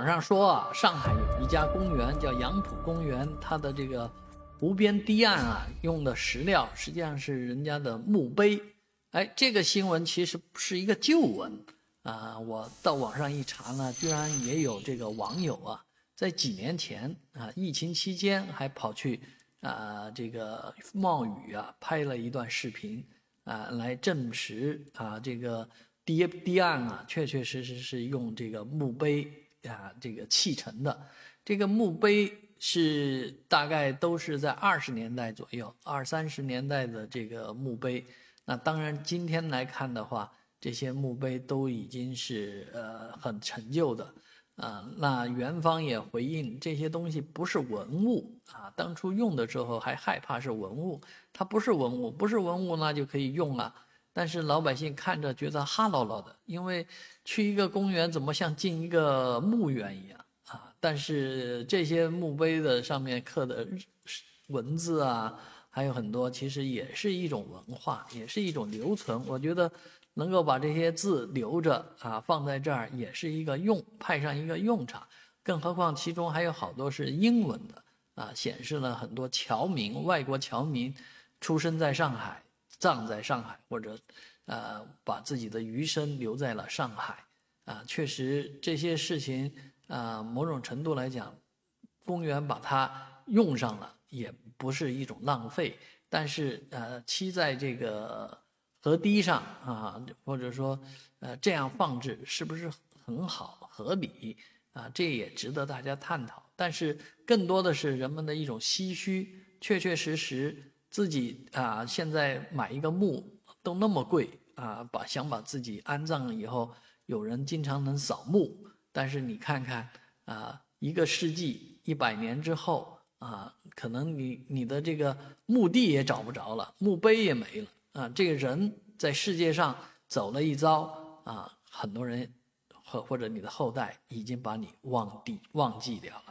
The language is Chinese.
网上说啊，上海有一家公园叫杨浦公园，它的这个湖边堤岸啊，用的石料实际上是人家的墓碑。哎，这个新闻其实是一个旧闻啊。我到网上一查呢，居然也有这个网友啊，在几年前啊，疫情期间还跑去啊这个冒雨啊，拍了一段视频啊，来证实啊这个。堤堤岸啊，确确实实是用这个墓碑啊，这个砌成的。这个墓碑是大概都是在二十年代左右，二三十年代的这个墓碑。那当然，今天来看的话，这些墓碑都已经是呃很陈旧的啊。那元方也回应，这些东西不是文物啊。当初用的时候还害怕是文物，它不是文物，不是文物那就可以用了。但是老百姓看着觉得哈唠唠的，因为去一个公园怎么像进一个墓园一样啊？但是这些墓碑的上面刻的文字啊，还有很多，其实也是一种文化，也是一种留存。我觉得能够把这些字留着啊，放在这儿也是一个用派上一个用场。更何况其中还有好多是英文的啊，显示了很多侨民、外国侨民出生在上海。葬在上海，或者，呃，把自己的余生留在了上海，啊，确实这些事情，啊，某种程度来讲，公园把它用上了，也不是一种浪费。但是，呃，漆在这个河堤上啊，或者说，呃，这样放置是不是很好、合理？啊，这也值得大家探讨。但是，更多的是人们的一种唏嘘，确确实实。自己啊，现在买一个墓都那么贵啊，把想把自己安葬了以后，有人经常能扫墓，但是你看看啊，一个世纪、一百年之后啊，可能你你的这个墓地也找不着了，墓碑也没了啊，这个人在世界上走了一遭啊，很多人或或者你的后代已经把你忘地忘记掉了。